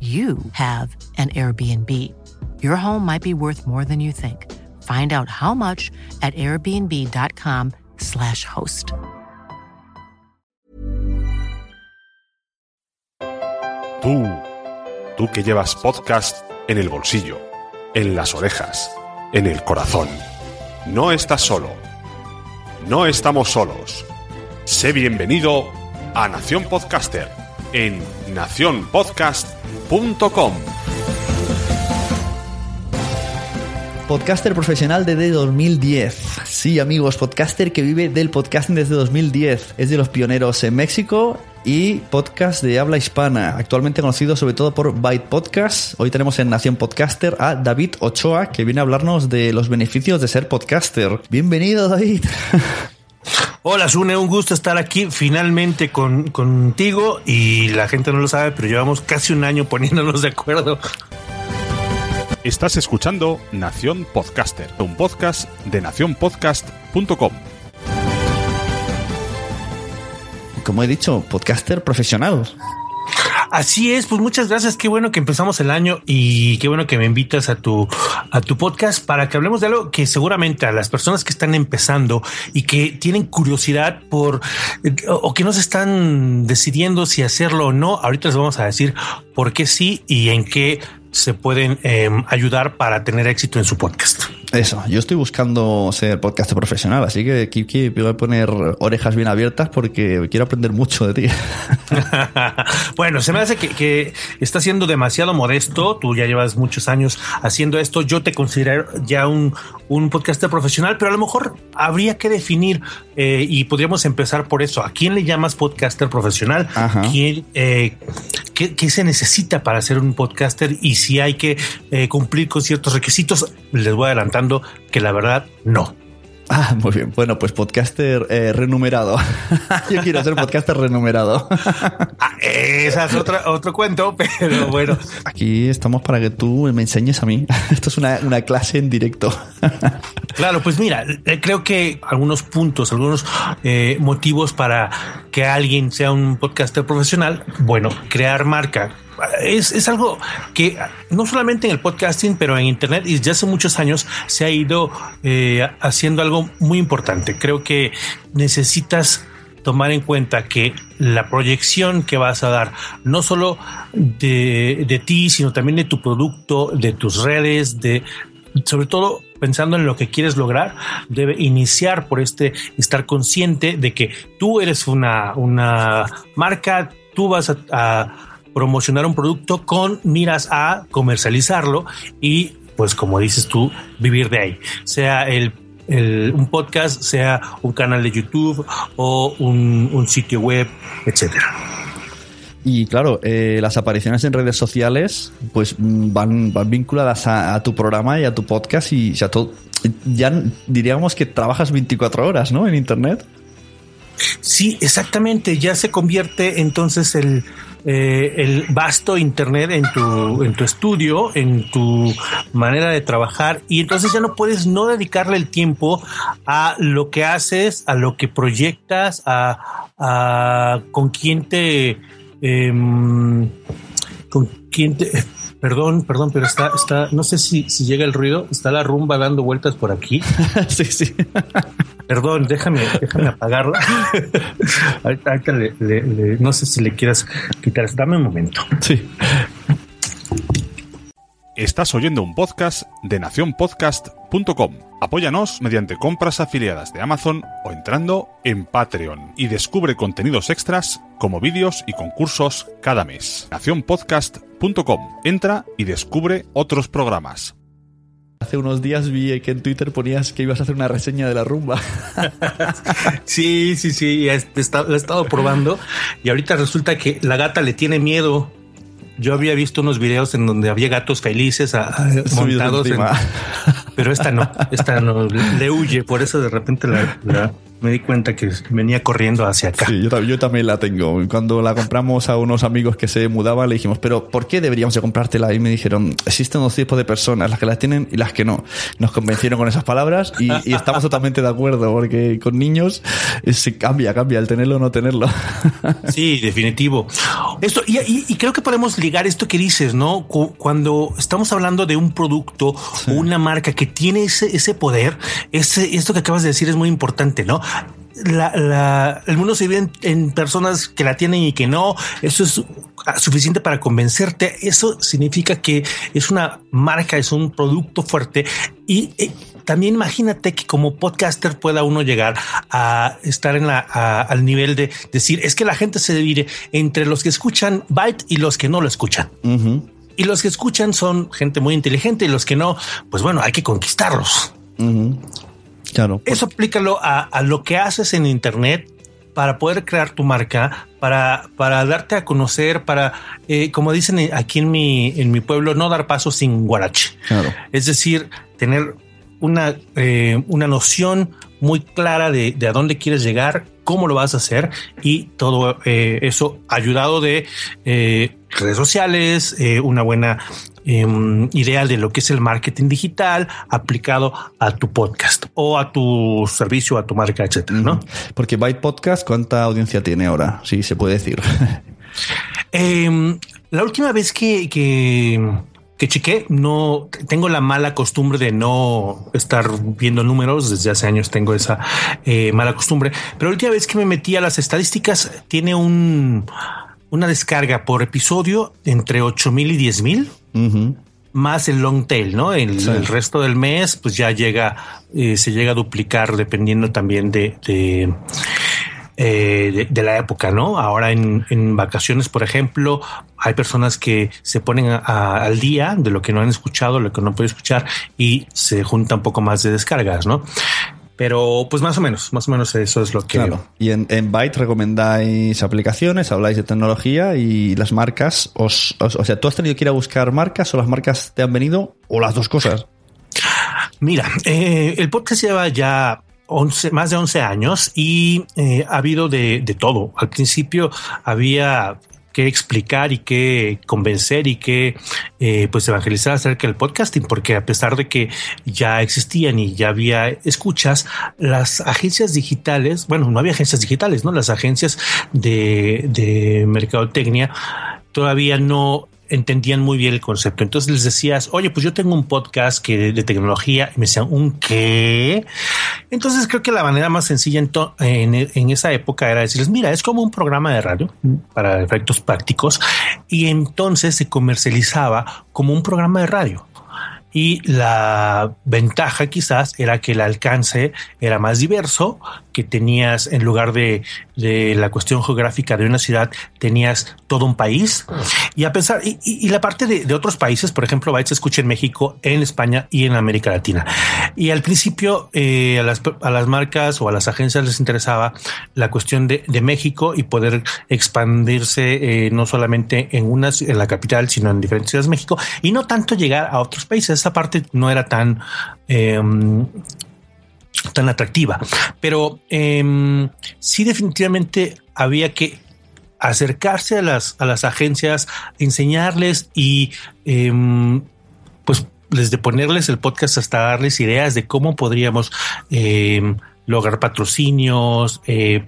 you have an Airbnb. Your home might be worth more than you think. Find out how much at airbnb.com/slash host. Tú, tú que llevas podcast en el bolsillo, en las orejas, en el corazón. No estás solo. No estamos solos. Sé bienvenido a Nación Podcaster en nacionpodcast.com. Podcaster profesional desde 2010. Sí, amigos, podcaster que vive del podcasting desde 2010. Es de los pioneros en México y podcast de habla hispana, actualmente conocido sobre todo por Byte Podcast. Hoy tenemos en Nación Podcaster a David Ochoa, que viene a hablarnos de los beneficios de ser podcaster. Bienvenido, David. Hola, Sune, un gusto estar aquí finalmente con, contigo y la gente no lo sabe, pero llevamos casi un año poniéndonos de acuerdo. Estás escuchando Nación Podcaster, un podcast de nacionpodcast.com. Como he dicho, podcaster profesional. Así es, pues muchas gracias. Qué bueno que empezamos el año y qué bueno que me invitas a tu a tu podcast para que hablemos de algo que seguramente a las personas que están empezando y que tienen curiosidad por o que no se están decidiendo si hacerlo o no. Ahorita les vamos a decir por qué sí y en qué se pueden eh, ayudar para tener éxito en su podcast. Eso, yo estoy buscando ser podcast profesional, así que Kiki, voy a poner orejas bien abiertas porque quiero aprender mucho de ti. bueno, se me hace que, que está siendo demasiado modesto. Tú ya llevas muchos años haciendo esto. Yo te considero ya un, un podcaster profesional, pero a lo mejor habría que definir eh, y podríamos empezar por eso. ¿A quién le llamas podcaster profesional? ¿Quién, eh, qué, qué, se necesita para ser un podcaster? Y si hay que eh, cumplir con ciertos requisitos, les voy adelantando que la verdad no. Ah, muy bien. Bueno, pues podcaster eh, renumerado. Yo quiero ser podcaster renumerado. ah, esa es otra, otro cuento, pero bueno. Aquí estamos para que tú me enseñes a mí. Esto es una, una clase en directo. claro, pues mira, eh, creo que algunos puntos, algunos eh, motivos para que alguien sea un podcaster profesional, bueno, crear marca, es, es, algo que no solamente en el podcasting, pero en Internet y desde hace muchos años se ha ido eh, haciendo algo muy importante. Creo que necesitas tomar en cuenta que la proyección que vas a dar, no solo de, de ti, sino también de tu producto, de tus redes, de sobre todo pensando en lo que quieres lograr, debe iniciar por este estar consciente de que tú eres una, una marca, tú vas a, promocionar un producto con miras a comercializarlo y pues como dices tú, vivir de ahí, sea el un podcast, sea un canal de YouTube o un, un sitio web, etcétera. Y claro, eh, las apariciones en redes sociales pues mm, van, van vinculadas a, tu programa y a tu podcast y todo, ya diríamos que trabajas 24 horas, ¿no? En Internet. Sí, exactamente. Ya se convierte entonces el, eh, el vasto Internet en tu, en tu estudio, en tu manera de trabajar y entonces ya no puedes no dedicarle el tiempo a lo que haces, a lo que proyectas, a, con quién te Em, ¿Con quién te.? Perdón, perdón, pero está, está, no sé si, si llega el ruido, está la rumba dando vueltas por aquí. sí, sí. Perdón, déjame, déjame apagarla. ahorita, no sé si le quieras quitar. Dame un momento. Sí. Estás oyendo un podcast de nacionpodcast.com. Apóyanos mediante compras afiliadas de Amazon o entrando en Patreon y descubre contenidos extras como vídeos y concursos cada mes. Nacionpodcast.com. Entra y descubre otros programas. Hace unos días vi que en Twitter ponías que ibas a hacer una reseña de la rumba. sí, sí, sí, la he estado probando. Y ahorita resulta que la gata le tiene miedo. Yo había visto unos videos en donde había gatos felices montados, en, pero esta no, esta no le huye, por eso de repente la, me di cuenta que venía corriendo hacia acá. Sí, yo, también la tengo. Cuando la compramos a unos amigos que se mudaban, le dijimos, pero ¿por qué deberíamos de comprártela? Y me dijeron, existen dos tipos de personas, las que las tienen y las que no. Nos convencieron con esas palabras y, estamos totalmente de acuerdo, porque con niños eh, se cambia, cambia el tenerlo o no tenerlo. Sí, definitivo. Esto, y, creo que podemos ligar esto que dices, ¿no? Cuando estamos hablando de un producto o una marca que tiene ese, ese poder, ese, esto que acabas de decir es muy importante, ¿no? La, el mundo se vive en, personas que la tienen y que no. Eso es suficiente para convencerte. Eso significa que es una marca, es un producto fuerte. Y eh, también imagínate que como podcaster pueda uno llegar a estar en la, al nivel de decir es que la gente se divide entre los que escuchan Byte y los que no lo escuchan. Y los que escuchan son gente muy inteligente y los que no, pues bueno, hay que conquistarlos. Claro. Eso aplícalo a, lo que haces en Internet para poder crear tu marca, para, para darte a conocer, para, eh, como dicen aquí en mi, en mi pueblo, no dar paso sin guarache. Claro. Es decir, tener una, eh, una noción muy clara de, a dónde quieres llegar, cómo lo vas a hacer y todo eh, eso ayudado de redes sociales, una buena Em, ideal de lo que es el marketing digital aplicado a tu podcast o a tu servicio, a tu marca, etcétera, ¿no? Porque Byte Podcast, ¿cuánta audiencia tiene ahora? Sí, se puede decir. Em, la última vez que, que que chequé, no tengo la mala costumbre de no estar viendo números. Desde hace años tengo esa eh, mala costumbre, pero la última vez que me metí a las estadísticas tiene un una descarga por episodio entre 8 mil y 10 mil. Más el long tail, ¿no? El, resto del mes, pues ya llega, eh, se llega a duplicar dependiendo también de, de, eh, la época, ¿no? Ahora en, vacaciones, por ejemplo, hay personas que se ponen al día de lo que no han escuchado, lo que no pueden escuchar y se junta un poco más de descargas, ¿no? Pero pues más o menos, más o menos eso es lo que... Claro. Y en, en Byte recomendáis aplicaciones, habláis de tecnología y las marcas, os, o sea, ¿tú has tenido que ir a buscar marcas o las marcas te han venido o las dos cosas? Mira, eh, el podcast lleva ya 11, más de 11 años y eh, ha habido de, de, todo. Al principio había que explicar y que convencer y que eh, pues evangelizar acerca del podcasting, porque a pesar de que ya existían y ya había escuchas, las agencias digitales, bueno, no había agencias digitales, ¿no? Las agencias de, de mercadotecnia todavía no entendían muy bien el concepto. Entonces les decías, oye, pues yo tengo un podcast que de, tecnología y me decían, ¿un qué? Entonces creo que la manera más sencilla en, en, esa época era decirles, mira, es como un programa de radio para efectos prácticos y entonces se comercializaba como un programa de radio y la ventaja quizás era que el alcance era más diverso, que tenías en lugar de, la cuestión geográfica de una ciudad, tenías todo un país y a pesar y, la parte de, otros países, por ejemplo, Bytes se escucha en México, en España y en América Latina. Y al principio eh, a, las, marcas o a las agencias les interesaba la cuestión de, México y poder expandirse eh, no solamente en una en la capital, sino en diferentes ciudades de México y no tanto llegar a otros países esa parte no era tan em, tan atractiva, pero eh, sí definitivamente había que acercarse a las, a las agencias, enseñarles y em, pues desde ponerles el podcast hasta darles ideas de cómo podríamos lograr patrocinios, eh,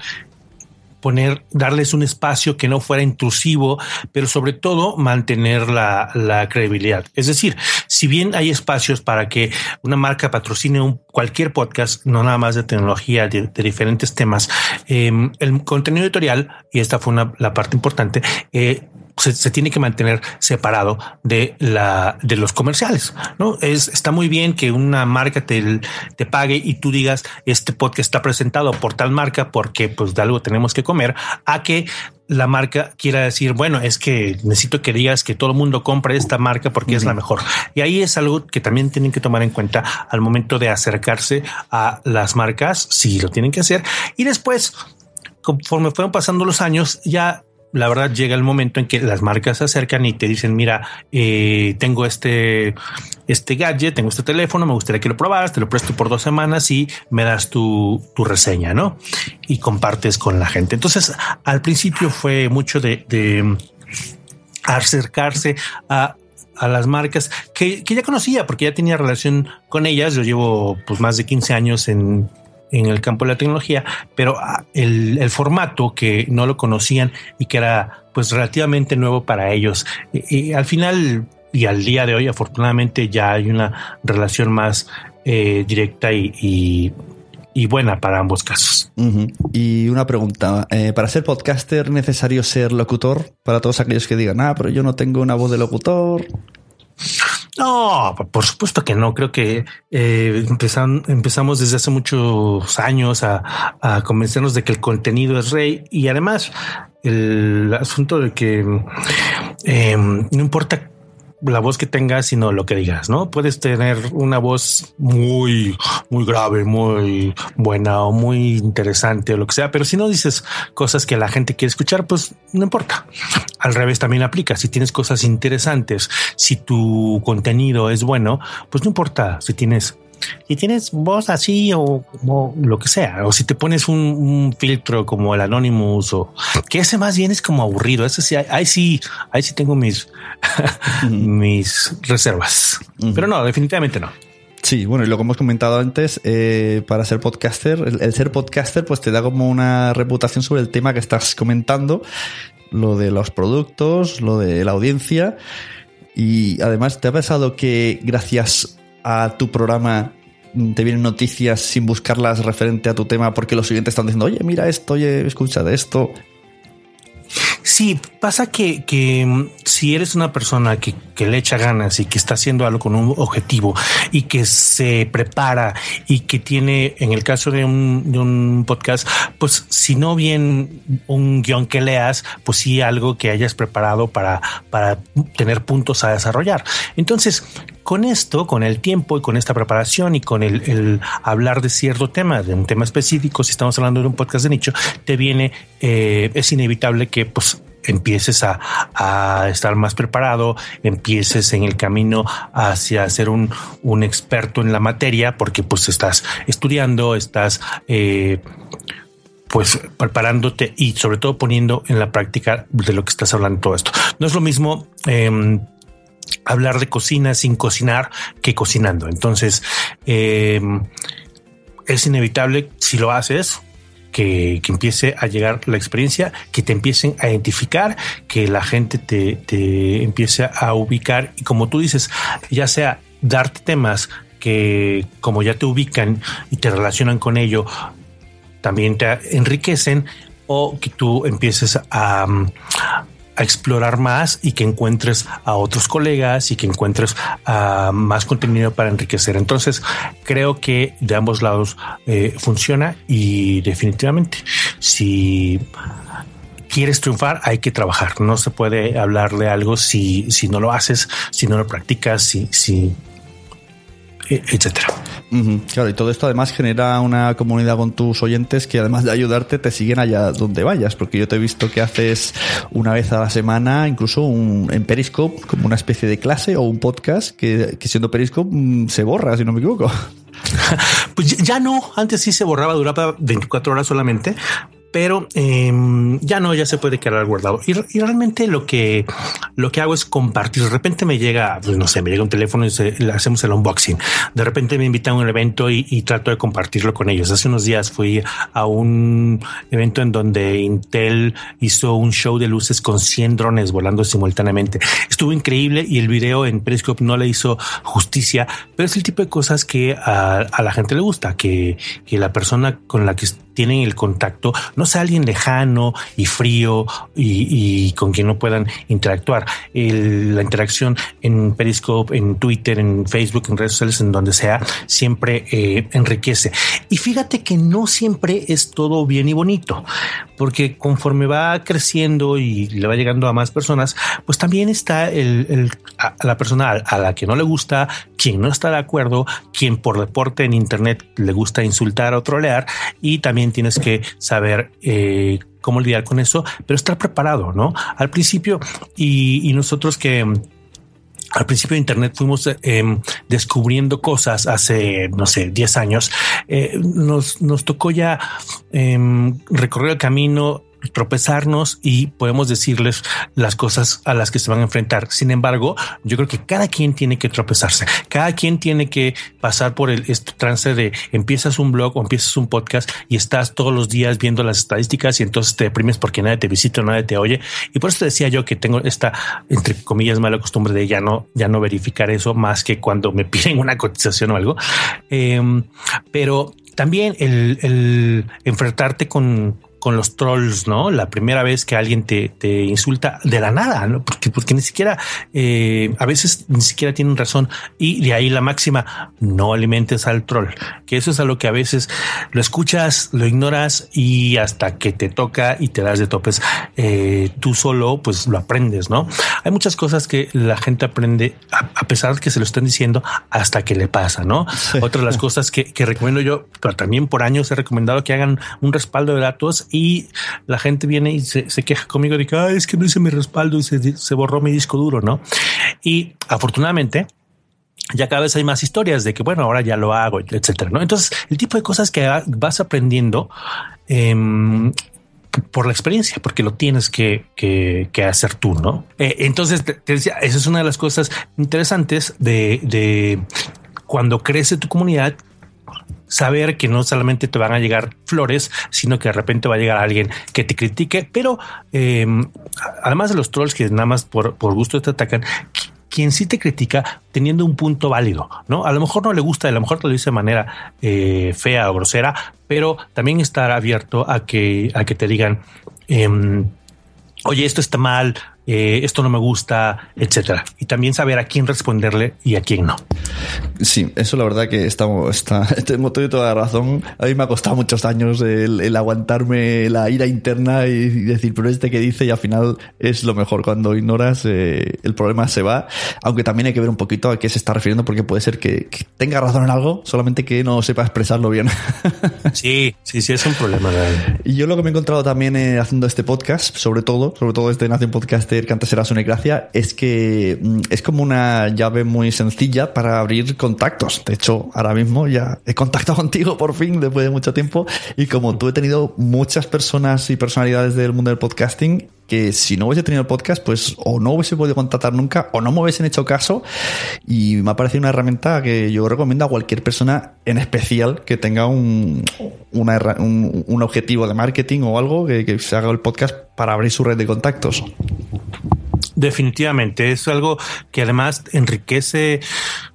poner, darles un espacio que no fuera intrusivo, pero sobre todo mantener la, credibilidad. Es decir, si bien hay espacios para que una marca patrocine un, cualquier podcast, no nada más de tecnología, de, diferentes temas, em, el contenido editorial, y esta fue una, la parte importante, eh, se, tiene que mantener separado de la de los comerciales. No es está muy bien que una marca te, te pague y tú digas este podcast está presentado por tal marca porque pues de algo tenemos que comer a que la marca quiera decir, bueno, es que necesito que digas que todo el mundo compre esta marca porque es la mejor. Y ahí es algo que también tienen que tomar en cuenta al momento de acercarse a las marcas, si lo tienen que hacer. Y después, conforme fueron pasando los años, ya la verdad llega el momento en que las marcas se acercan y te dicen, mira, eh, tengo este, este gadget, tengo este teléfono, me gustaría que lo probaras, te lo presto por dos semanas y me das tu, tu reseña, ¿no? Y compartes con la gente. Entonces, al principio fue mucho de, de acercarse a a las marcas que, que, ya conocía porque ya tenía relación con ellas. Yo llevo pues más de 15 años en, en el campo de la tecnología, pero ah, el, formato que no lo conocían y que era pues relativamente nuevo para ellos. Y, al final y al día de hoy, afortunadamente, ya hay una relación más eh, directa y, buena para ambos casos. Y una pregunta, eh, ¿para ser podcaster necesario ser locutor? Para todos aquellos que digan, ah, pero yo no tengo una voz de locutor. No, por supuesto que no. Creo que eh, empezamos desde hace muchos años a, convencernos de que el contenido es rey y además el asunto de que eh, no importa la voz que tengas, sino lo que digas, ¿no? Puedes tener una voz muy, muy grave, muy buena o muy interesante o lo que sea, pero si no dices cosas que la gente quiere escuchar, pues no importa. Al revés también aplica. Si tienes cosas interesantes, si tu contenido es bueno, pues no importa si tienes si tienes voz así o, lo que sea, o si te pones un, filtro como el Anonymous o que ese más bien es como aburrido. Ese sí, ahí sí, ahí sí tengo mis, mis reservas, pero no, definitivamente no. Sí, bueno, y lo que hemos comentado antes, eh, para ser podcaster, el, ser podcaster, pues te da como una reputación sobre el tema que estás comentando, lo de los productos, lo de la audiencia. Y además, ¿te ha pasado que gracias a tu programa te vienen noticias sin buscarlas referente a tu tema porque los siguientes están diciendo, oye, mira esto, oye, escucha de esto. Sí, pasa que, que mm, si eres una persona que, que, le echa ganas y que está haciendo algo con un objetivo y que se prepara y que tiene, en el caso de un, de un podcast, pues si no bien un guion que leas, pues sí algo que hayas preparado para, para tener puntos a desarrollar. Entonces, con esto, con el tiempo y con esta preparación y con el, hablar de cierto tema, de un tema específico, si estamos hablando de un podcast de nicho, te viene, eh, es inevitable que pues empieces a, estar más preparado, empieces en el camino hacia ser un, experto en la materia, porque pues estás estudiando, estás eh, pues preparándote y sobre todo poniendo en la práctica de lo que estás hablando todo esto. No es lo mismo em, hablar de cocina sin cocinar que cocinando. Entonces, em, es inevitable si lo haces, que, que, empiece a llegar la experiencia, que te empiecen a identificar, que la gente te, te empiece a ubicar y como tú dices, ya sea darte temas que como ya te ubican y te relacionan con ello, también te enriquecen o que tú empieces a, a explorar más y que encuentres a otros colegas y que encuentres uh, más contenido para enriquecer. Entonces, creo que de ambos lados eh, funciona y definitivamente si quieres triunfar, hay que trabajar. No se puede hablar de algo si, si no lo haces, si no lo practicas, si, si e, etcétera. Claro, y todo esto además genera una comunidad con tus oyentes que además de ayudarte te siguen allá donde vayas, porque yo te he visto que haces una vez a la semana, incluso un, en Periscope, como una especie de clase o un podcast que, que siendo Periscope mm, se borra, si no me equivoco. Pues ya no, antes sí se borraba, duraba 24 horas solamente, pero eh, ya no, ya se puede quedar guardado. Y, realmente lo que lo que hago es compartir. De repente me llega, pues no sé, me llega un teléfono y hacemos el unboxing. De repente me invitan a un evento y, y, trato de compartirlo con ellos. Hace unos días fui a un evento en donde Intel hizo un show de luces con 100 drones volando simultáneamente. Estuvo increíble y el video en Periscope no le hizo justicia, pero es el tipo de cosas que a, a la gente le gusta, que, que la persona con la que tienen el contacto no sea alguien lejano y frío y, con quien no puedan interactuar. La interacción en Periscope, en Twitter, en Facebook, en redes sociales, en donde sea, siempre eh, enriquece. Y fíjate que no siempre es todo bien y bonito, porque conforme va creciendo y le va llegando a más personas, pues también está el a la persona a la que no le gusta, quien no está de acuerdo, quien por deporte en Internet le gusta insultar o trolear y también tienes que saber eh, cómo lidiar con eso, pero estar preparado, ¿no? Al principio y, nosotros que al principio de Internet fuimos eh, descubriendo cosas hace, no sé, 10 años. Eh, nos, nos tocó ya eh, recorrer el camino tropezarnos y podemos decirles las cosas a las que se van a enfrentar. Sin embargo, yo creo que cada quien tiene que tropezarse, cada quien tiene que pasar por el este trance de empiezas un blog o empiezas un podcast y estás todos los días viendo las estadísticas y entonces te deprimes porque nadie te visita, nadie te oye. Y por eso decía yo que tengo esta, entre comillas, mala costumbre de ya no, ya no verificar eso más que cuando me piden una cotización o algo. Eh, pero también el enfrentarte con, con los trolls, ¿no? La primera vez que alguien te, te insulta de la nada, ¿no? Porque, porque ni siquiera, eh, a veces ni siquiera tienen razón. Y de ahí la máxima, no alimentes al troll, que eso es a lo que a veces lo escuchas, lo ignoras y hasta que te toca y te das de topes, eh, tú solo, pues lo aprendes, ¿no? Hay muchas cosas que la gente aprende a, a pesar de que se lo están diciendo hasta que le pasa, ¿no? Sí. Otra de las cosas que, que recomiendo yo, pero también por años he recomendado que hagan un respaldo de datos y la gente viene y se, se queja conmigo de que ah, es que no hice mi respaldo y se, se borró mi disco duro, ¿no? Y afortunadamente ya cada vez hay más historias de que, bueno, ahora ya lo hago, etcétera, ¿no? Entonces, el tipo de cosas que vas aprendiendo eh, por la experiencia, porque lo tienes que, que, que hacer tú, ¿no? Eh, entonces, te, te, decía, esa es una de las cosas interesantes de, de cuando crece tu comunidad, saber que no solamente te van a llegar flores, sino que de repente va a llegar alguien que te critique, pero eh, además de los trolls que nada más por, por gusto te atacan, quien sí te critica teniendo un punto válido, ¿no? A lo mejor no le gusta, a lo mejor te lo dice de manera eh, fea o grosera, pero también estar abierto a que, a que te digan, eh, oye, esto está mal, eh, esto no me gusta, etcétera. Y también saber a quién responderle y a quién no. Sí, eso la verdad que estamos, está, tengo toda la razón. A mí me ha costado muchos años el, el, aguantarme la ira interna y decir, pero este que dice y al final es lo mejor. Cuando ignoras, eh, el problema se va. Aunque también hay que ver un poquito a qué se está refiriendo porque puede ser que, que tenga razón en algo, solamente que no sepa expresarlo bien. Sí, sí, sí, es un problema. Y yo lo que me he encontrado también eh, haciendo este podcast, sobre todo, sobre todo este Nación Que antes era su gracia, es que mm, es como una llave muy sencilla para abrir contactos. De hecho, ahora mismo ya he contactado contigo por fin después de mucho tiempo y como tú he tenido muchas personas y personalidades del mundo del podcasting que si no hubiese tenido el podcast, pues o no hubiese podido contactar nunca o no me hubiesen hecho caso y me ha parecido una herramienta que yo recomiendo a cualquier persona, en especial que tenga un, un, objetivo de marketing o algo, que, que se haga el podcast para abrir su red de contactos. Definitivamente, es algo que además enriquece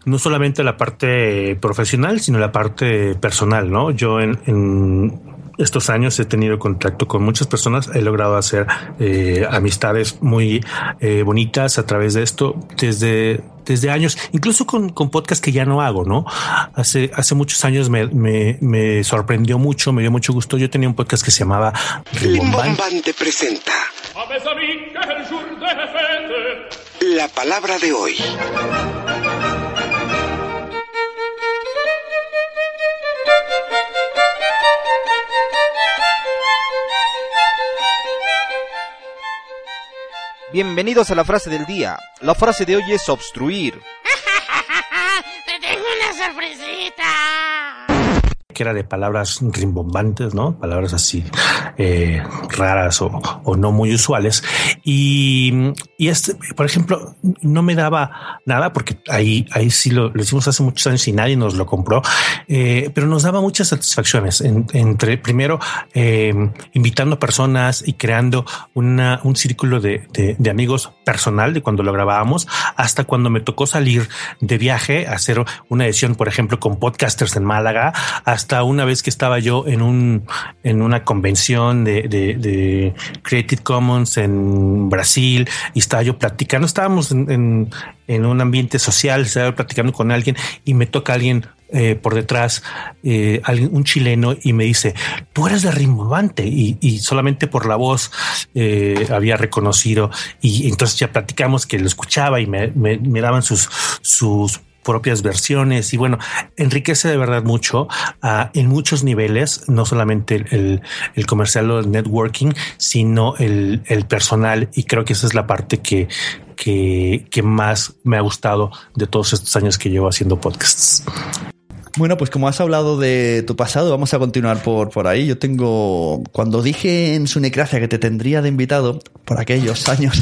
no solamente la parte profesional, sino la parte personal, ¿no? Yo en, estos años he tenido contacto con muchas personas, he logrado hacer eh, amistades muy eh, bonitas a través de esto desde, desde años, incluso con, con podcast que ya no hago, ¿no? Hace, hace muchos años me, me, sorprendió mucho, me dio mucho gusto. Yo tenía un podcast que se llamaba Rimbombante presenta la palabra de hoy. Bienvenidos a la frase del día. La frase de hoy es obstruir. Que era de palabras rimbombantes, ¿no? Palabras así eh, raras o, no muy usuales. Y, y, este, por ejemplo, no me daba nada porque ahí, ahí sí lo, hicimos hace muchos años y nadie nos lo compró, eh, pero nos daba muchas satisfacciones entre primero eh, invitando personas y creando una, un círculo de, de, de, amigos personal de cuando lo grabábamos hasta cuando me tocó salir de viaje a hacer una edición, por ejemplo, con podcasters en Málaga, hasta una vez que estaba yo en un en una convención de, Creative Commons en Brasil y estaba yo platicando, estábamos en, en, un ambiente social, estaba platicando con alguien y me toca alguien eh, por detrás, eh, un chileno, y me dice, tú eres de Rimbombante, y, solamente por la voz eh, había reconocido, y entonces ya platicamos que lo escuchaba y me daban sus, sus propias versiones y bueno, enriquece de verdad mucho uh, en muchos niveles, no solamente el, el, comercial o el networking, sino el, el, personal y creo que esa es la parte que, que, que más me ha gustado de todos estos años que llevo haciendo podcasts. Bueno, pues como has hablado de tu pasado, vamos a continuar por, por ahí. Yo tengo, cuando dije en su necracia que te tendría de invitado, por aquellos años,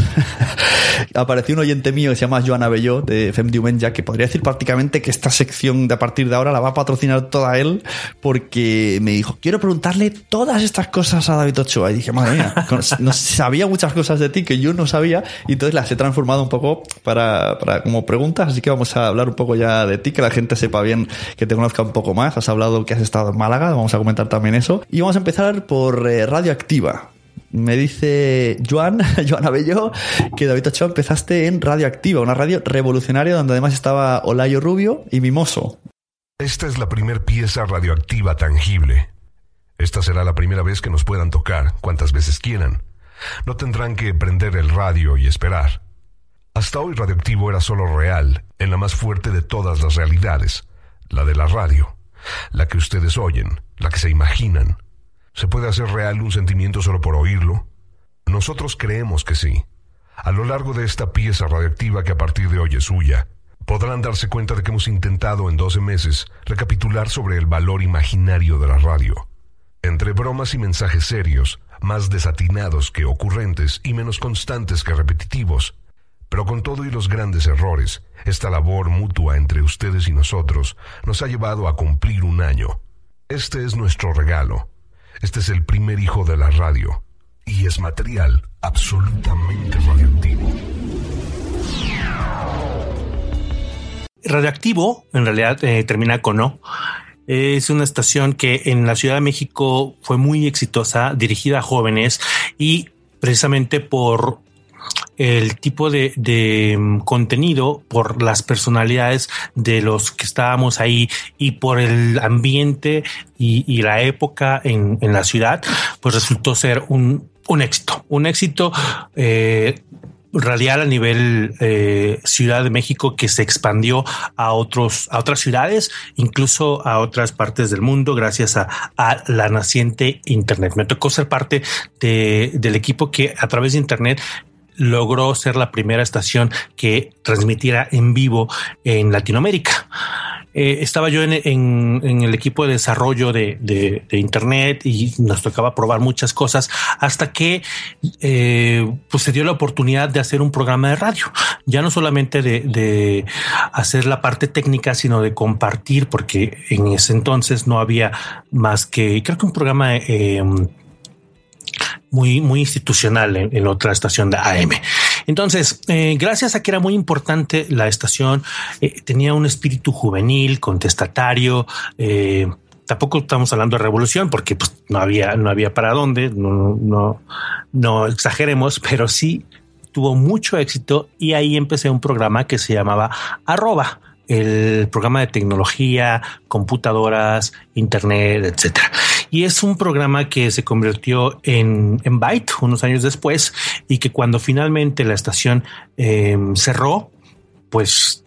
apareció un oyente mío que se llama Joana Belló, de Fem Diumenge, que podría decir prácticamente que esta sección de a partir de ahora la va a patrocinar toda él, porque me dijo, quiero preguntarle todas estas cosas a David Ochoa. Y dije, madre mía, no sabía muchas cosas de ti que yo no sabía, y entonces las he transformado un poco para, para como preguntas, así que vamos a hablar un poco ya de ti, que la gente sepa bien que tengo conozca un poco más. Has hablado que has estado en Málaga, vamos a comentar también eso. Y vamos a empezar por eh, Radioactiva. Me dice Joan, Joan Abello, que David Ochoa empezaste en Radioactiva, una radio revolucionaria donde además estaba Olayo Rubio y Mimoso. Esta es la primer pieza radioactiva tangible. Esta será la primera vez que nos puedan tocar, cuantas veces quieran. No tendrán que prender el radio y esperar. Hasta hoy Radioactivo era solo real, en la más fuerte de todas las realidades la de la radio, la que ustedes oyen, la que se imaginan. ¿Se puede hacer real un sentimiento solo por oírlo? Nosotros creemos que sí. A lo largo de esta pieza radioactiva que a partir de hoy es suya, podrán darse cuenta de que hemos intentado en 12 meses recapitular sobre el valor imaginario de la radio. Entre bromas y mensajes serios, más desatinados que ocurrentes y menos constantes que repetitivos, pero con todo y los grandes errores, esta labor mutua entre ustedes y nosotros nos ha llevado a cumplir un año. Este es nuestro regalo. Este es el primer hijo de la radio. Y es material absolutamente radioactivo. Radioactivo, en realidad, eh, termina con O. Es una estación que en la Ciudad de México fue muy exitosa, dirigida a jóvenes y precisamente por el tipo de, de, mm, contenido por las personalidades de los que estábamos ahí y por el ambiente y, la época en, en, la ciudad, pues resultó ser un, un éxito, un éxito eh, radial a nivel eh, Ciudad de México que se expandió a otros, a otras ciudades, incluso a otras partes del mundo, gracias a, a la naciente Internet. Me tocó ser parte de, del equipo que a través de Internet logró ser la primera estación que transmitiera en vivo en Latinoamérica. eh, estaba yo en, el equipo de desarrollo de, de, Internet y nos tocaba probar muchas cosas hasta que eh, pues se dio la oportunidad de hacer un programa de radio, ya no solamente de, de hacer la parte técnica, sino de compartir, porque en ese entonces no había más que creo que un programa eh, muy, muy institucional en, otra estación de AM. Entonces, eh, gracias a que era muy importante la estación, eh, tenía un espíritu juvenil, contestatario. Eh, tampoco estamos hablando de revolución porque pues, no había, no había para dónde, no, no, no exageremos, pero sí tuvo mucho éxito y ahí empecé un programa que se llamaba arroba el programa de tecnología, computadoras, internet, etcétera. Y es un programa que se convirtió en, en Byte unos años después y que cuando finalmente la estación eh, cerró, pues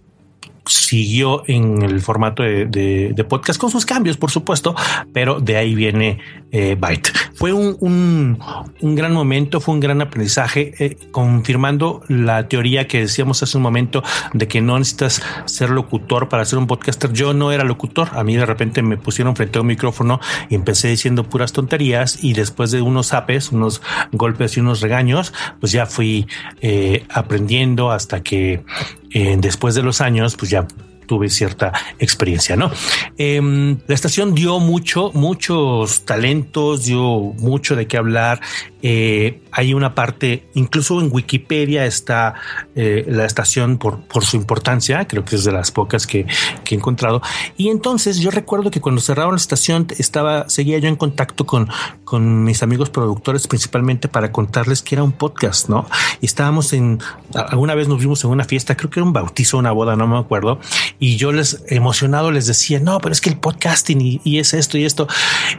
siguió en el formato de, podcast con sus cambios, por supuesto, pero de ahí viene eh, Byte. Fue un, gran momento, fue un gran aprendizaje, eh, confirmando la teoría que decíamos hace un momento de que no necesitas ser locutor para ser un podcaster. Yo no era locutor, a mí de repente me pusieron frente a un micrófono y empecé diciendo puras tonterías y después de unos apes, unos golpes y unos regaños, pues ya fui eh, aprendiendo hasta que después de los años, pues ya tuve cierta experiencia, ¿no? Em, la estación dio mucho, muchos talentos, dio mucho de qué hablar. Eh, hay una parte, incluso en Wikipedia está eh, la estación por, por su importancia, creo que es de las pocas que, que, he encontrado. Y entonces yo recuerdo que cuando cerraron la estación estaba, seguía yo en contacto con, con mis amigos productores, principalmente para contarles que era un podcast, ¿no? Y estábamos en, alguna vez nos vimos en una fiesta, creo que era un bautizo, una boda, no me acuerdo, y yo les emocionado les decía, no, pero es que el podcasting y, es esto y esto.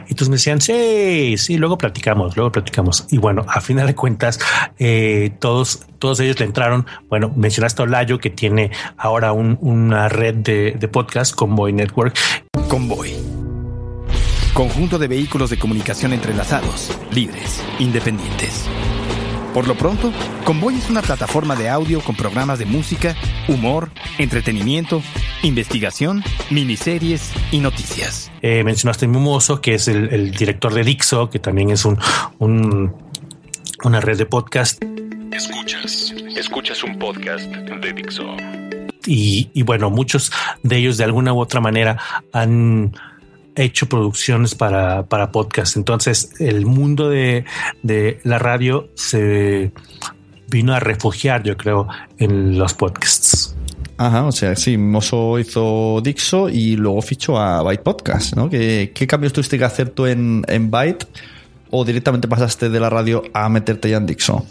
Y entonces me decían, sí, sí, luego platicamos, luego platicamos. Y bueno, a final de cuentas, eh, todos, todos ellos le entraron. Bueno, mencionaste a Olayo que tiene ahora una red de, de podcast, Convoy Network. Convoy. Conjunto de vehículos de comunicación entrelazados, libres, independientes por lo pronto, Convoy es una plataforma de audio con programas de música, humor, entretenimiento, investigación, miniseries y noticias. Eh, mencionaste a Mimoso, que es el, director de Dixo, que también es un, una red de podcast. Escuchas, escuchas un podcast de Dixo. Y, y bueno, muchos de ellos de alguna u otra manera han hecho producciones para, para podcast. Entonces, el mundo de, de la radio se vino a refugiar, yo creo, en los podcasts. Ajá, o sea, sí, Mozo hizo Dixo y luego fichó a Byte Podcast, ¿no? ¿Qué, qué cambios tuviste que hacer tú en, en Byte o directamente pasaste de la radio a meterte ya en Dixo?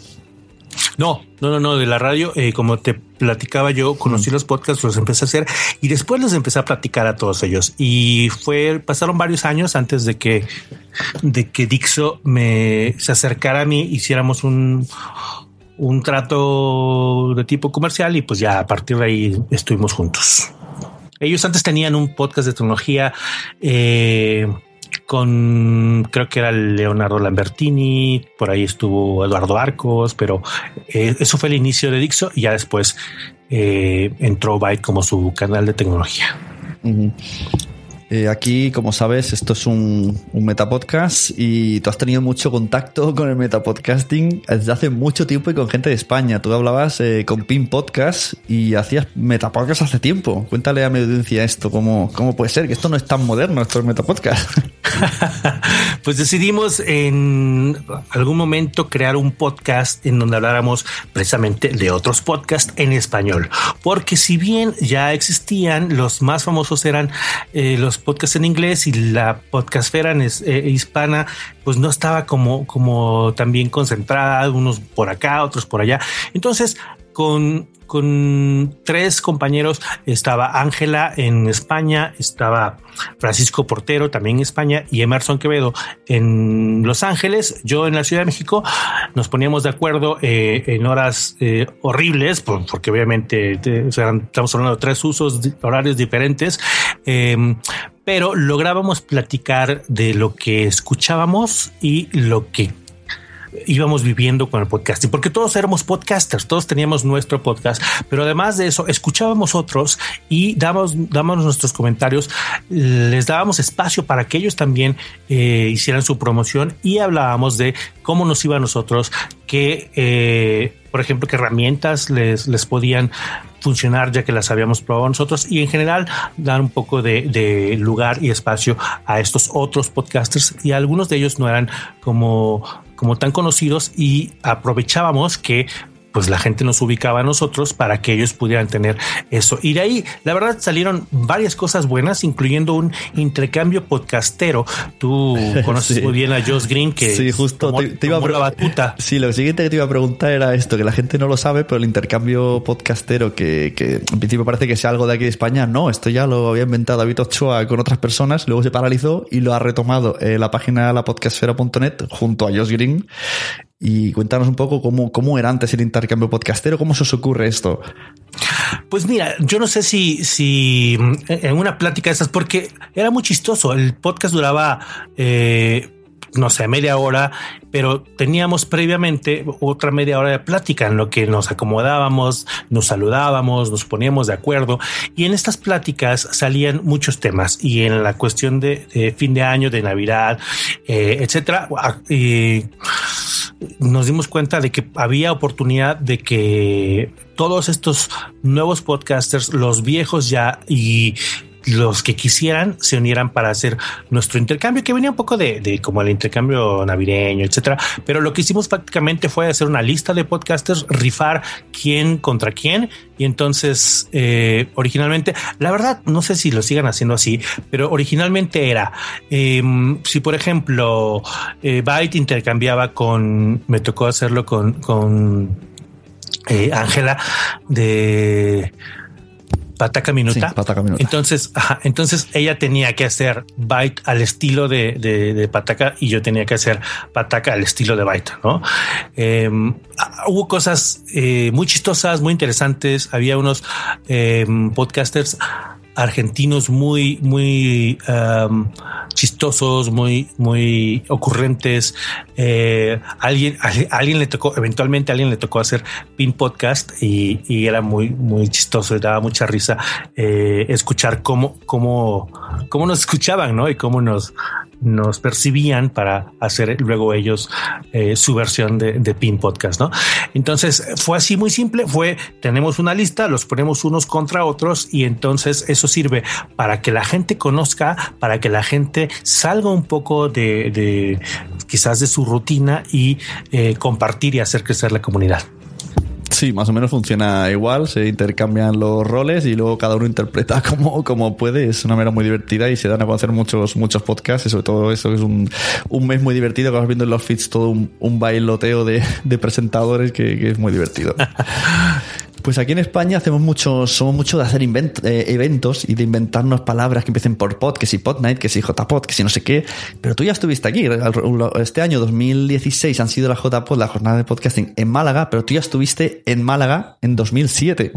No, no, no, no, de la radio, eh, como te platicaba yo, conocí los podcasts, los empecé a hacer y después les empecé a platicar a todos ellos. Y fue, pasaron varios años antes de que, de que Dixo me se acercara a mí, hiciéramos un, un trato de tipo comercial y pues ya a partir de ahí estuvimos juntos. Ellos antes tenían un podcast de tecnología, eh, con creo que era Leonardo Lambertini, por ahí estuvo Eduardo Arcos, pero eh, eso fue el inicio de Dixo y ya después eh, entró Byte como su canal de tecnología. Eh, aquí, como sabes, esto es un, un metapodcast y tú has tenido mucho contacto con el metapodcasting desde hace mucho tiempo y con gente de España. Tú hablabas eh, con Pin Podcast y hacías metapodcast hace tiempo. Cuéntale a mi audiencia esto, ¿cómo, cómo puede ser que esto no es tan moderno, esto es metapodcast. pues decidimos en algún momento crear un podcast en donde habláramos precisamente de otros podcasts en español. Porque si bien ya existían, los más famosos eran eh, los podcast en inglés y la podcastfera en, eh, hispana pues no estaba como, como también concentrada, unos por acá, otros por allá. Entonces, con, con tres compañeros. Estaba Ángela en España, estaba Francisco Portero también en España y Emerson Quevedo en Los Ángeles. Yo en la Ciudad de México nos poníamos de acuerdo eh, en horas eh, horribles, porque obviamente estamos hablando de tres usos horarios diferentes. Em, pero lográbamos platicar de lo que escuchábamos y lo que íbamos viviendo con el podcasting, porque todos éramos podcasters, todos teníamos nuestro podcast, pero además de eso, escuchábamos otros y dábamos, dábamos nuestros comentarios, les dábamos espacio para que ellos también eh, hicieran su promoción y hablábamos de cómo nos iba a nosotros, que, eh, por ejemplo, qué herramientas les, les podían funcionar ya que las habíamos probado nosotros y en general dar un poco de, de, lugar y espacio a estos otros podcasters y algunos de ellos no eran como como tan conocidos y aprovechábamos que pues la gente nos ubicaba a nosotros para que ellos pudieran tener eso. Y de ahí, la verdad, salieron varias cosas buenas, incluyendo un intercambio podcastero. Tú conoces sí. muy bien a Josh Green, que sí, justo tomó, te, te iba a la batuta. Sí, lo siguiente que te iba a preguntar era esto, que la gente no lo sabe, pero el intercambio podcastero, que, que en principio parece que sea algo de aquí de España, no, esto ya lo había inventado David Ochoa con otras personas, luego se paralizó y lo ha retomado eh, la página lapodcastfera.net junto a Josh Green y cuéntanos un poco cómo, cómo era antes el intercambio podcastero, cómo se os ocurre esto. Pues mira, yo no sé si, si en una plática de esas, porque era muy chistoso. El podcast duraba, eh, no sé, media hora, pero teníamos previamente otra media hora de plática en lo que nos acomodábamos, nos saludábamos, nos poníamos de acuerdo y en estas pláticas salían muchos temas y en la cuestión de, fin de año, de Navidad, eh, etcétera. Eh, nos dimos cuenta de que había oportunidad de que todos estos nuevos podcasters, los viejos ya y los que quisieran se unieran para hacer nuestro intercambio, que venía un poco de, de, como el intercambio navideño, etcétera. Pero lo que hicimos prácticamente fue hacer una lista de podcasters, rifar quién contra quién. Y entonces, eh, originalmente, la verdad, no sé si lo sigan haciendo así, pero originalmente era eh, si, por ejemplo, eh, Byte intercambiaba con, me tocó hacerlo con, con Ángela de Pataca Minuta. Sí, Pataca Minuta. Entonces, ajá, entonces ella tenía que hacer Byte al estilo de, de, de, Pataca y yo tenía que hacer Pataca al estilo de Byte, ¿no? Eh, hubo cosas eh, muy chistosas, muy interesantes. Había unos eh, podcasters argentinos muy, muy um, chistosos, muy, muy ocurrentes. Eh, alguien, alguien le tocó, eventualmente a alguien le tocó hacer pin podcast y, y era muy, muy chistoso y daba mucha risa eh, escuchar cómo, cómo, cómo nos escuchaban, ¿no? Y cómo nos, nos percibían para hacer luego ellos eh, su versión de, Pin Podcast, ¿no? Entonces fue así muy simple, fue, tenemos una lista, los ponemos unos contra otros y entonces eso sirve para que la gente conozca, para que la gente salga un poco de, de quizás de su rutina y eh, compartir y hacer crecer la comunidad. Sí, más o menos funciona igual, se intercambian los roles y luego cada uno interpreta como, como puede. Es una manera muy divertida y se dan a conocer muchos, muchos podcasts y sobre todo eso es un, un mes muy divertido que vas viendo en los feeds todo un, un bailoteo de, de presentadores que, que es muy divertido. Pues aquí en España hacemos mucho, somos mucho de hacer invent, eh, eventos y de inventarnos palabras que empiecen por pod, que si podnight, que si jpod, que si no sé qué. Pero tú ya estuviste aquí. Este año 2016 han sido la jpod, la jornada de podcasting en Málaga, pero tú ya estuviste en Málaga en 2007.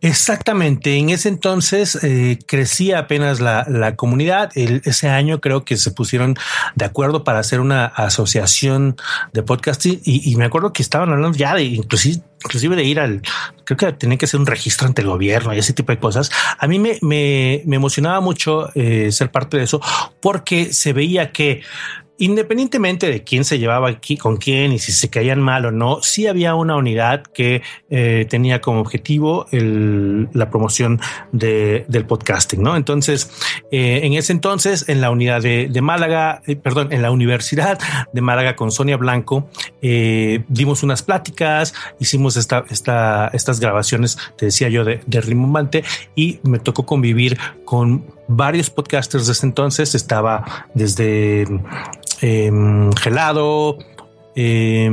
Exactamente. En ese entonces eh, crecía apenas la, la comunidad. Ese año creo que se pusieron de acuerdo para hacer una asociación de podcasting y, y me acuerdo que estaban hablando ya de inclusive inclusive de ir al, creo que tenía que hacer un registro ante el gobierno y ese tipo de cosas. A mí me, me, me emocionaba mucho eh, ser parte de eso porque se veía que independientemente de quién se llevaba aquí con quién y si se caían mal o no, sí había una unidad que eh, tenía como objetivo la promoción de, del podcasting, ¿no? Entonces, eh, en ese entonces, en la unidad de, Málaga, eh, perdón, en la Universidad de Málaga con Sonia Blanco, dimos unas pláticas, hicimos esta, esta, estas grabaciones, te decía yo, de, de y me tocó convivir con varios podcasters desde entonces. Estaba desde eh, Gelado, eh,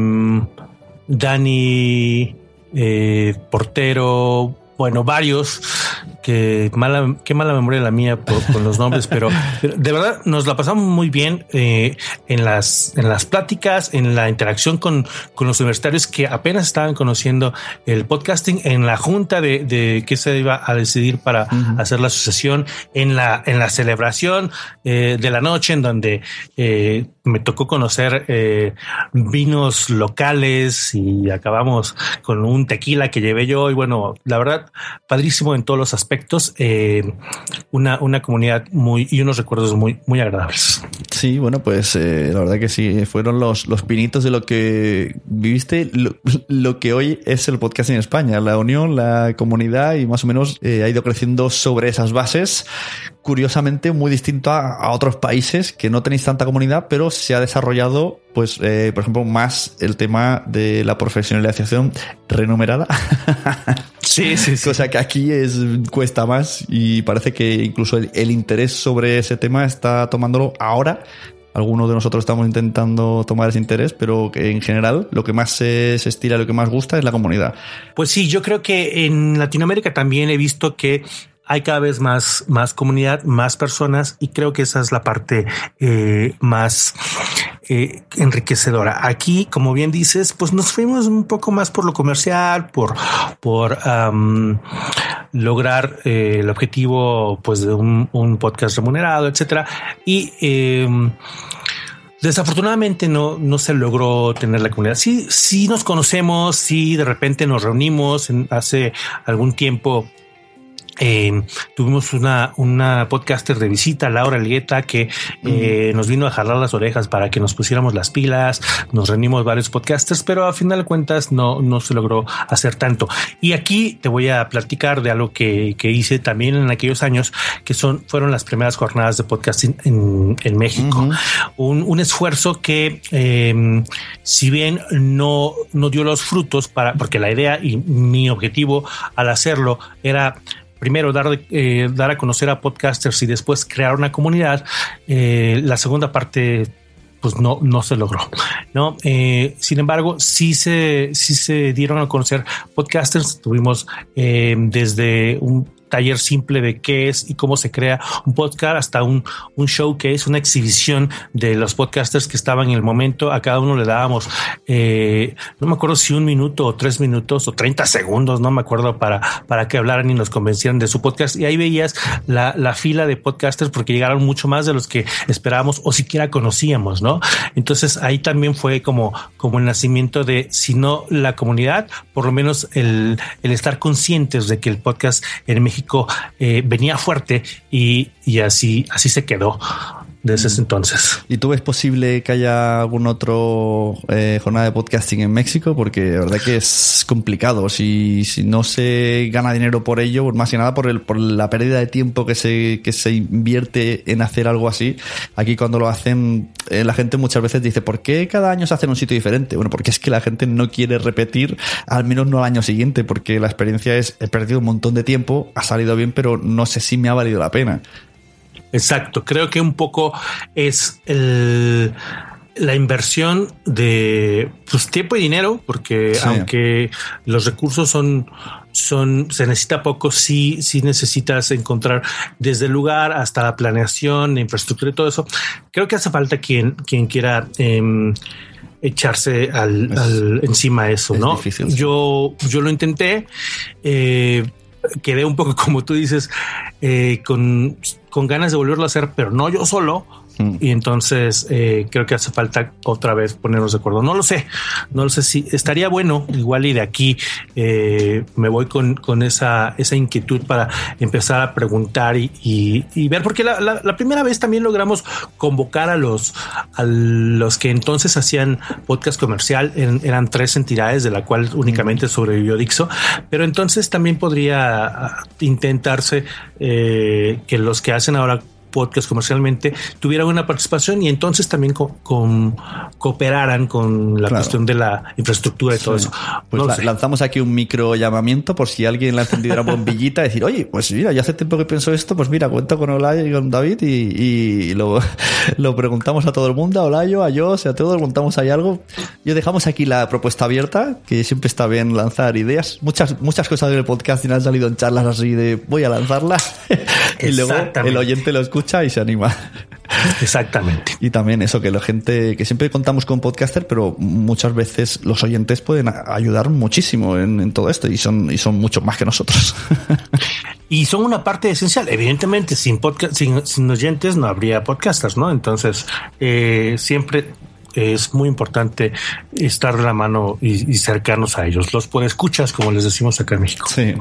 Dani Portero, bueno, varios que mala, qué mala memoria la mía por, con los nombres, pero, pero, de verdad nos la pasamos muy bien eh, en las en las pláticas, en la interacción con, con los universitarios que apenas estaban conociendo el podcasting, en la junta de, de qué se iba a decidir para uh -huh. hacer la asociación, en la en la celebración eh, de la noche en donde eh, me tocó conocer eh, vinos locales y acabamos con un tequila que llevé yo. Y bueno, la verdad, padrísimo en todos los aspectos, eh, una, una comunidad muy y unos recuerdos muy, muy agradables. Sí, bueno, pues eh, la verdad que sí, fueron los, los pinitos de lo que viviste, lo, lo, que hoy es el podcast en España, la unión, la comunidad y más o menos ha ido creciendo sobre esas bases curiosamente muy distinto a, otros países que no tenéis tanta comunidad, pero se ha desarrollado, pues, eh, por ejemplo, más el tema de la profesionalización renumerada. Sí, sí, sí. Cosa que aquí es, cuesta más y parece que incluso el, interés sobre ese tema está tomándolo ahora algunos de nosotros estamos intentando tomar ese interés, pero que en general lo que más se, se, estira, lo que más gusta es la comunidad. Pues sí, yo creo que en Latinoamérica también he visto que hay cada vez más, más comunidad, más personas y creo que esa es la parte eh, más eh, enriquecedora. Aquí, como bien dices, pues nos fuimos un poco más por lo comercial, por, por lograr eh, el objetivo pues de un, un podcast remunerado, etcétera. Y em, Desafortunadamente no, no se logró tener la comunidad. Sí, sí nos conocemos, sí de repente nos reunimos en, hace algún tiempo eh, tuvimos una, una podcaster de visita, Laura Elgueta, que eh, nos vino a jalar las orejas para que nos pusiéramos las pilas. Nos reunimos varios podcasters, pero a final de cuentas no, no se logró hacer tanto. Y aquí te voy a platicar de algo que, que hice también en aquellos años, que son, fueron las primeras jornadas de podcasting en, en México. un, un, esfuerzo que, eh, si bien no, no dio los frutos para, porque la idea y mi objetivo al hacerlo era primero dar, eh, dar a conocer a podcasters y después crear una comunidad, eh, la segunda parte pues no, no se logró. ¿no? Eh, sin embargo, sí se, sí se dieron a conocer podcasters. Tuvimos desde un taller simple de qué es y cómo se crea un podcast, hasta un, un show que es una exhibición de los podcasters que estaban en el momento. A cada uno le dábamos, eh, no me acuerdo si un minuto o tres minutos o 30 segundos, no me acuerdo para, para que hablaran y nos convencieran de su podcast. Y ahí veías la, la fila de podcasters porque llegaron mucho más de los que esperábamos o siquiera conocíamos, ¿no? Entonces ahí también fue como, como el nacimiento de, si no la comunidad, por lo menos el, el estar conscientes de que el podcast en México eh, venía fuerte y, y, así, así se quedó desde ese entonces. ¿Y tú ves posible que haya algún otro eh, jornada de podcasting en México? Porque la verdad que es complicado. Si, si no se gana dinero por ello, más que nada por, el, por la pérdida de tiempo que se, que se invierte en hacer algo así. Aquí cuando lo hacen, eh, la gente muchas veces dice, ¿por qué cada año se hace en un sitio diferente? Bueno, porque es que la gente no quiere repetir, al menos no al año siguiente, porque la experiencia es, he perdido un montón de tiempo, ha salido bien, pero no sé si me ha valido la pena. Exacto, creo que un poco es el, la inversión de pues, tiempo y dinero, porque aunque los recursos son, son, se necesita poco, sí, sí necesitas encontrar desde el lugar hasta la planeación, la infraestructura y todo eso. Creo que hace falta quien, quien quiera em, echarse al, encima de eso, ¿no? Yo, yo lo intenté. Eh, quedé un poco como tú dices, eh, con, con ganas de volverlo a hacer, pero no yo solo, Mm. Y entonces eh, creo que hace falta otra vez ponernos de acuerdo. No lo sé, no lo sé si estaría bueno. Igual y de aquí eh, me voy con, con, esa, esa inquietud para empezar a preguntar y, y, ver, porque la, la, primera vez también logramos convocar a los, a los que entonces hacían podcast comercial. eran tres entidades de la cual únicamente sobrevivió Dixo, pero entonces también podría ah, intentarse eh, que los que hacen ahora podcast comercialmente tuvieran una participación y entonces también con, cooperaran con la cuestión de la infraestructura y todo eso. Pues lanzamos aquí un micro llamamiento por si alguien le ha encendido una bombillita, decir, oye, pues mira, ya hace tiempo que pienso esto, pues mira, cuento con Olayo y con David y, lo, lo, preguntamos a todo el mundo, a Olayo, a yo, o sea, a todos, preguntamos ahí algo. Yo dejamos aquí la propuesta abierta, que siempre está bien lanzar ideas. Muchas, muchas cosas del podcast han salido en charlas así de voy a lanzarla y luego el oyente lo escucha y se anima. Exactamente. Y también eso, que la gente, que siempre contamos con podcaster, pero muchas veces los oyentes pueden ayudar muchísimo en, todo esto y son, y son mucho más que nosotros. y son una parte esencial. Evidentemente, sin podcast, sin, sin oyentes no habría podcasters, ¿no? Entonces, eh, siempre es muy importante estar de la mano y, cercanos a ellos. Los escuchas, como les decimos acá en México. Sí.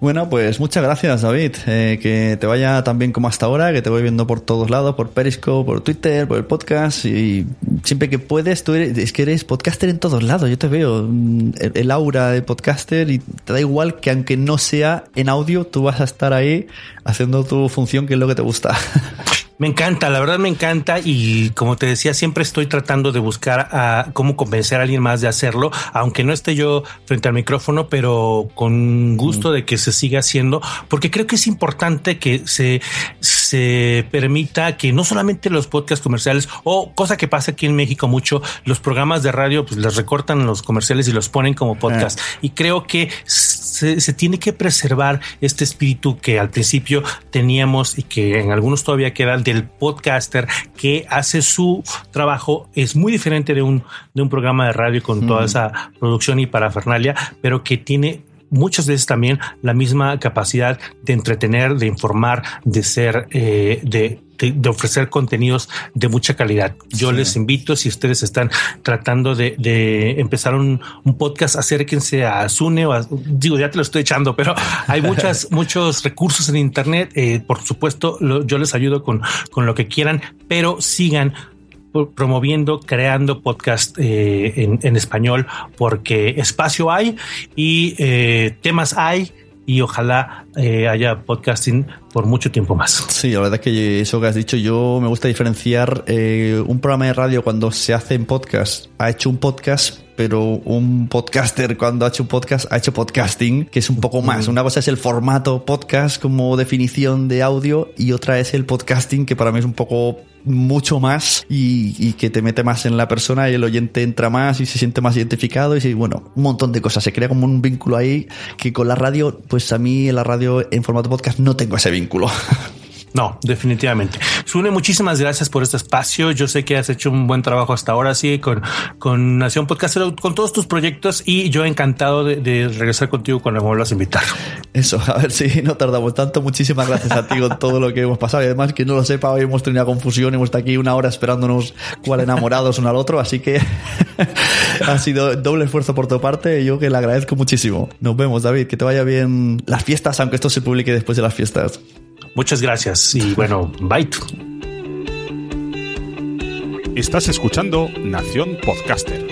Bueno, pues muchas gracias, David. Eh, que te vaya tan bien como hasta ahora, que te voy viendo por todos lados, por Periscope, por Twitter, por el podcast. Y siempre que puedes, tú eres, es que eres podcaster en todos lados. Yo te veo mm, el, el aura de podcaster y te da igual que aunque no sea en audio, tú vas a estar ahí haciendo tu función, que es lo que te gusta. Me encanta, la verdad me encanta y como te decía, siempre estoy tratando de buscar a cómo convencer a alguien más de hacerlo, aunque no esté yo frente al micrófono, pero con gusto de que se siga haciendo, porque creo que es importante que se, se permita que no solamente los podcasts comerciales o cosa que pasa aquí en México mucho, los programas de radio pues les recortan los comerciales y los ponen como podcast. Y creo que se, se tiene que preservar este espíritu que al principio teníamos y que en algunos todavía queda del podcaster que hace su trabajo. Es muy diferente de un, de un programa de radio con toda esa producción y parafernalia, pero que tiene muchas veces también la misma capacidad de entretener, de informar, de ser, eh, de, de, de, ofrecer contenidos de mucha calidad. Yo sí. les invito, si ustedes están tratando de, de empezar un, un, podcast, acérquense a Zune o a, digo, ya te lo estoy echando, pero hay muchas, muchos recursos en Internet. Eh, por supuesto, lo, yo les ayudo con, con lo que quieran, pero sigan promoviendo, creando podcast eh, en, en, español, porque espacio hay y eh, temas hay y ojalá eh, haya podcasting por mucho tiempo más. Sí, la verdad es que eso que has dicho, yo me gusta diferenciar eh, un programa de radio cuando se hace en podcast, ha hecho un podcast, pero un podcaster cuando ha hecho un podcast ha hecho podcasting, que es un poco más. Una cosa es el formato podcast como definición de audio y otra es el podcasting, que para mí es un poco mucho más y, y, que te mete más en la persona y el oyente entra más y se siente más identificado y bueno, un montón de cosas. Se crea como un vínculo ahí que con la radio, pues a mí la radio en formato podcast no tengo ese vínculo. No, definitivamente. Sune, muchísimas gracias por este espacio. Yo sé que has hecho un buen trabajo hasta ahora, sí, con, con Nación Podcast, con todos tus proyectos y yo encantado de, de regresar contigo cuando me vuelvas a invitar. Eso, a ver si no tardamos tanto. Muchísimas gracias a ti con todo lo que hemos pasado y además que no lo sepa, hoy hemos tenido una confusión, hemos estado aquí una hora esperándonos cuál enamorados uno al otro, así que ha sido doble esfuerzo por tu parte y yo que le agradezco muchísimo. Nos vemos, David, que te vaya bien las fiestas, aunque esto se publique después de las fiestas. Muchas gracias y bueno, bye. Estás escuchando Nación Podcaster.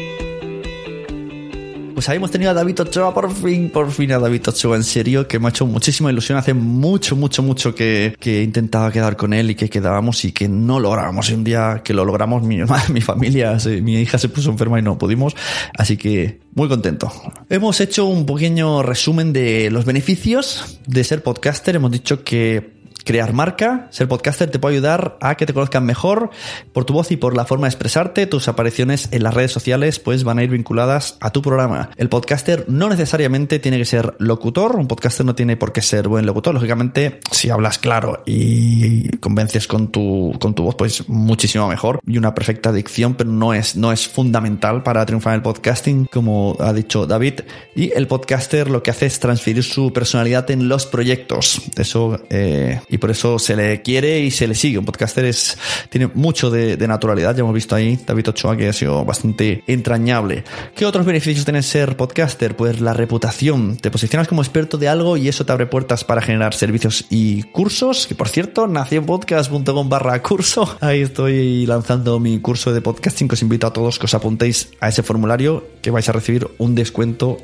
Pues ahí hemos tenido a David Ochoa, por fin, por fin a David Ochoa, en serio, que me ha hecho muchísima ilusión. Hace mucho, mucho, mucho que, que intentaba quedar con él y que quedábamos y que no lográbamos. Y un día que lo logramos, mi, mi familia, mi hija se puso enferma y no pudimos. Así que muy contento. Hemos hecho un pequeño resumen de los beneficios de ser podcaster. Hemos dicho que crear marca, ser podcaster te puede ayudar a que te conozcan mejor por tu voz y por la forma de expresarte. Tus apariciones en las redes sociales pues van a ir vinculadas a tu programa. El podcaster no necesariamente tiene que ser locutor, un podcaster no tiene por qué ser buen locutor. Lógicamente, si hablas claro y convences con tu, con tu voz, pues muchísimo mejor y una perfecta dicción, pero no es, no es fundamental para triunfar en el podcasting, como ha dicho David. Y el podcaster lo que hace es transferir su personalidad en los proyectos. Eso eh, y por eso se le quiere y se le sigue. Un podcaster es, tiene mucho de, naturalidad. Ya hemos visto ahí David Ochoa que ha sido bastante entrañable. ¿Qué otros beneficios tiene ser podcaster? Pues la reputación. Te posicionas como experto de algo y eso te abre puertas para generar servicios y cursos. Que por cierto, nacionpodcast.com barra curso. Ahí estoy lanzando mi curso de podcasting os invito a todos que os apuntéis a ese formulario que vais a recibir un descuento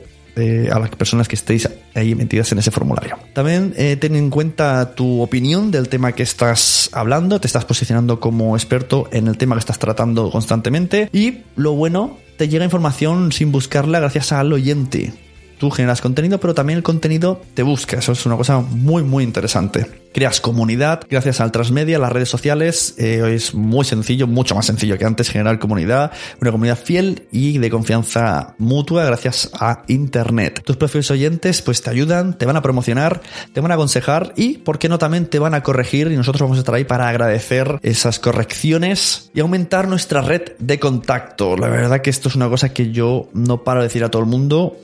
a las personas que estéis ahí metidas en ese formulario. También eh, ten en cuenta tu opinión del tema que estás hablando, te estás posicionando como experto en el tema que estás tratando constantemente y lo bueno, te llega información sin buscarla gracias al oyente. Tú generas contenido, pero también el contenido te busca. Eso es una cosa muy, muy interesante. Creas comunidad gracias al transmedia, las redes sociales. Eh, es muy sencillo, mucho más sencillo que antes generar comunidad. Una comunidad fiel y de confianza mutua gracias a Internet. Tus propios oyentes pues te ayudan, te van a promocionar, te van a aconsejar y, ¿por qué no, también te van a corregir? Y nosotros vamos a estar ahí para agradecer esas correcciones y aumentar nuestra red de contacto. La verdad que esto es una cosa que yo no paro de decir a todo el mundo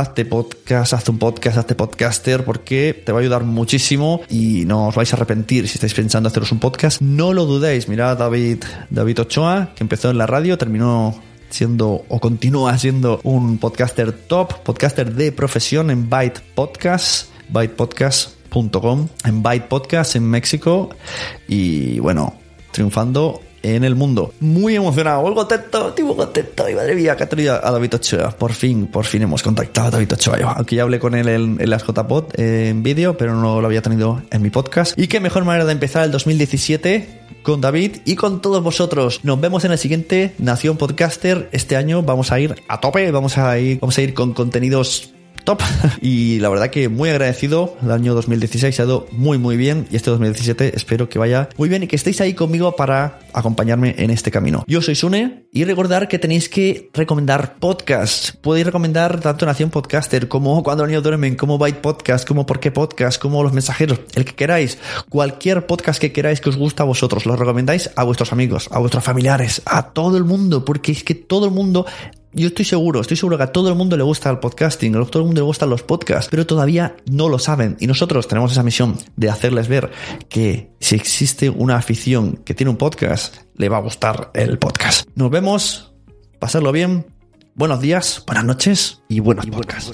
hazte podcast, hazte un podcast, hazte podcaster, porque te va a ayudar muchísimo y no os vais a arrepentir si estáis pensando haceros un podcast. No lo dudéis, mirad David, David Ochoa, que empezó en la radio, terminó siendo o continúa siendo un podcaster top, podcaster de profesión en Byte Podcast, bytepodcast.com, en Byte Podcast en México y bueno, triunfando en el mundo. Muy emocionado, muy contento, estoy muy contento. Y madre mía, que ha tenido a David Ochoa. Por fin, por fin hemos contactado a David Ochoa. Aunque ya hablé con él en, en las JPod eh, en vídeo, pero no lo había tenido en mi podcast. Y qué mejor manera de empezar el 2017 con David y con todos vosotros. Nos vemos en el siguiente Nación Podcaster. Este año vamos a ir a tope, vamos a ir, vamos a ir con contenidos top. Y la verdad que muy agradecido. El año 2016 ha ido muy, muy bien. Y este 2017 espero que vaya muy bien y que estéis ahí conmigo para acompañarme en este camino. Yo soy Sune y recordar que tenéis que recomendar podcasts. Podéis recomendar tanto Nación Podcaster como Cuando los niños duermen, como Byte Podcast, como Por qué Podcast, como Los Mensajeros, el que queráis. Cualquier podcast que queráis que os gusta a vosotros, lo recomendáis a vuestros amigos, a vuestros familiares, a todo el mundo, porque es que todo el mundo yo estoy seguro, estoy seguro que a todo el mundo le gusta el podcasting, a todo el mundo le gustan los podcasts, pero todavía no lo saben. Y nosotros tenemos esa misión de hacerles ver que si existe una afición que tiene un podcast, le va a gustar el podcast. Nos vemos, pasarlo bien, buenos días, buenas noches y buenos podcasts.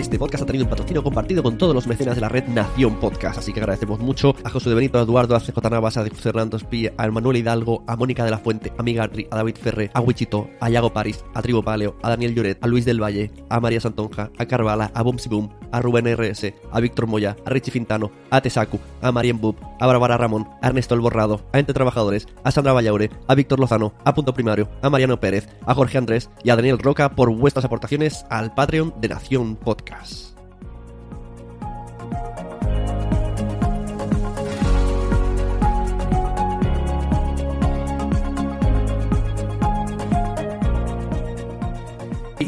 Este podcast ha tenido un patrocinio compartido con todos los mecenas de la red Nación Podcast, así que agradecemos mucho a José de Benito, a Eduardo, a CJ Navas, a Fernando Espí, a Manuel Hidalgo, a Mónica de la Fuente, a Migarri, a David Ferre, a Wichito, a Yago París, a Tribo Paleo, a Daniel Lloret, a Luis del Valle, a María Santonja, a Carvala, a Bumsy Boom, a Rubén RS, a Víctor Moya, a Richie Fintano, a Tesacu, a Marian Bub, a Bárbara Ramón, a Ernesto El Borrado, a Ente Trabajadores, a Sandra Vallaure, a Víctor Lozano, a Punto Primario, a Mariano Pérez, a Jorge Andrés y a Daniel Roca por vuestras aportaciones al Patreon de Nación Podcast.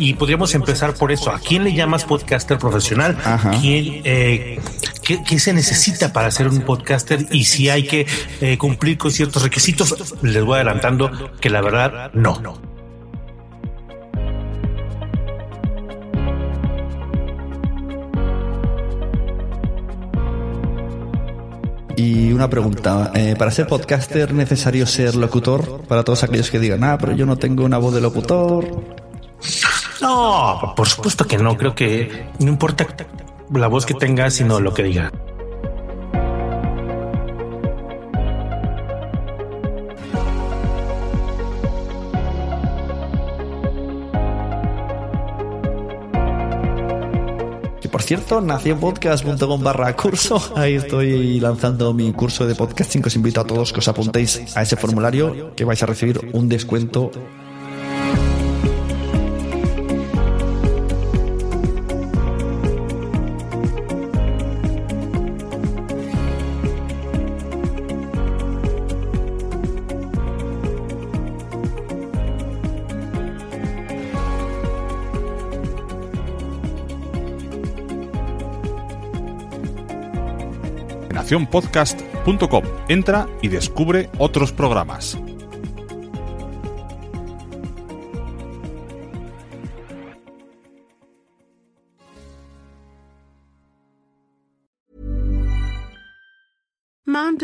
Y podríamos empezar por eso. ¿A quién le llamas podcaster profesional? ¿Quién, eh, qué, qué, se necesita para ser un podcaster? Y si hay que eh, cumplir con ciertos requisitos, les voy adelantando que la verdad no. Y una pregunta, eh, ¿para ser podcaster necesario ser locutor? Para todos aquellos que digan, ah, pero yo no tengo una voz de locutor. No, por supuesto que no. Creo que no importa la voz que tenga, sino lo que diga. Cierto, nacionpodcast.com barra curso. Ahí estoy lanzando mi curso de podcasting. Os invito a todos que os apuntéis a ese formulario que vais a recibir un descuento nacionpodcast.com. Entra y descubre otros programas.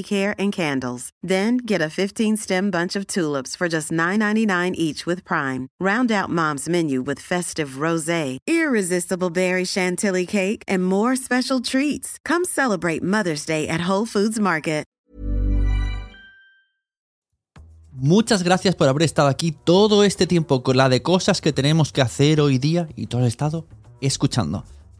care and candles. Then get a 15-stem bunch of tulips for just $9.99 each with Prime. Round out Mom's menu with festive rosé, irresistible berry chantilly cake, and more special treats. Come celebrate Mother's Day at Whole Foods Market. Muchas gracias por haber estado aquí todo este tiempo con la de cosas que tenemos que hacer hoy día y todo el estado escuchando.